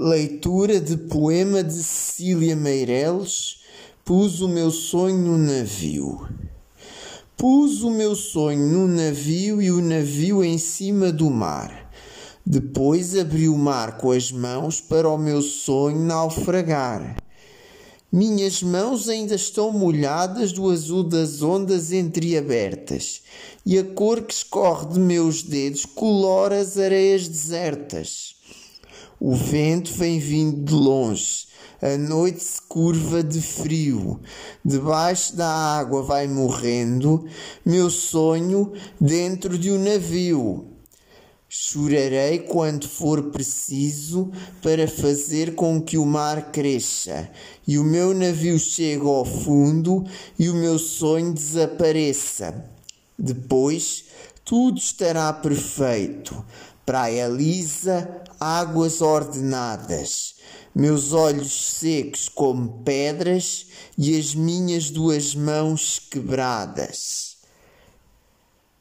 Leitura de poema de Cecília Meireles. Pus o meu sonho no navio. Pus o meu sonho no navio e o navio em cima do mar. Depois abri o mar com as mãos para o meu sonho naufragar. Minhas mãos ainda estão molhadas do azul das ondas entreabertas, e a cor que escorre de meus dedos colora as areias desertas. O vento vem vindo de longe, a noite se curva de frio, debaixo da água vai morrendo meu sonho dentro de um navio. Chorarei quando for preciso para fazer com que o mar cresça e o meu navio chegue ao fundo e o meu sonho desapareça. Depois tudo estará perfeito praia lisa, águas ordenadas, meus olhos secos como pedras e as minhas duas mãos quebradas.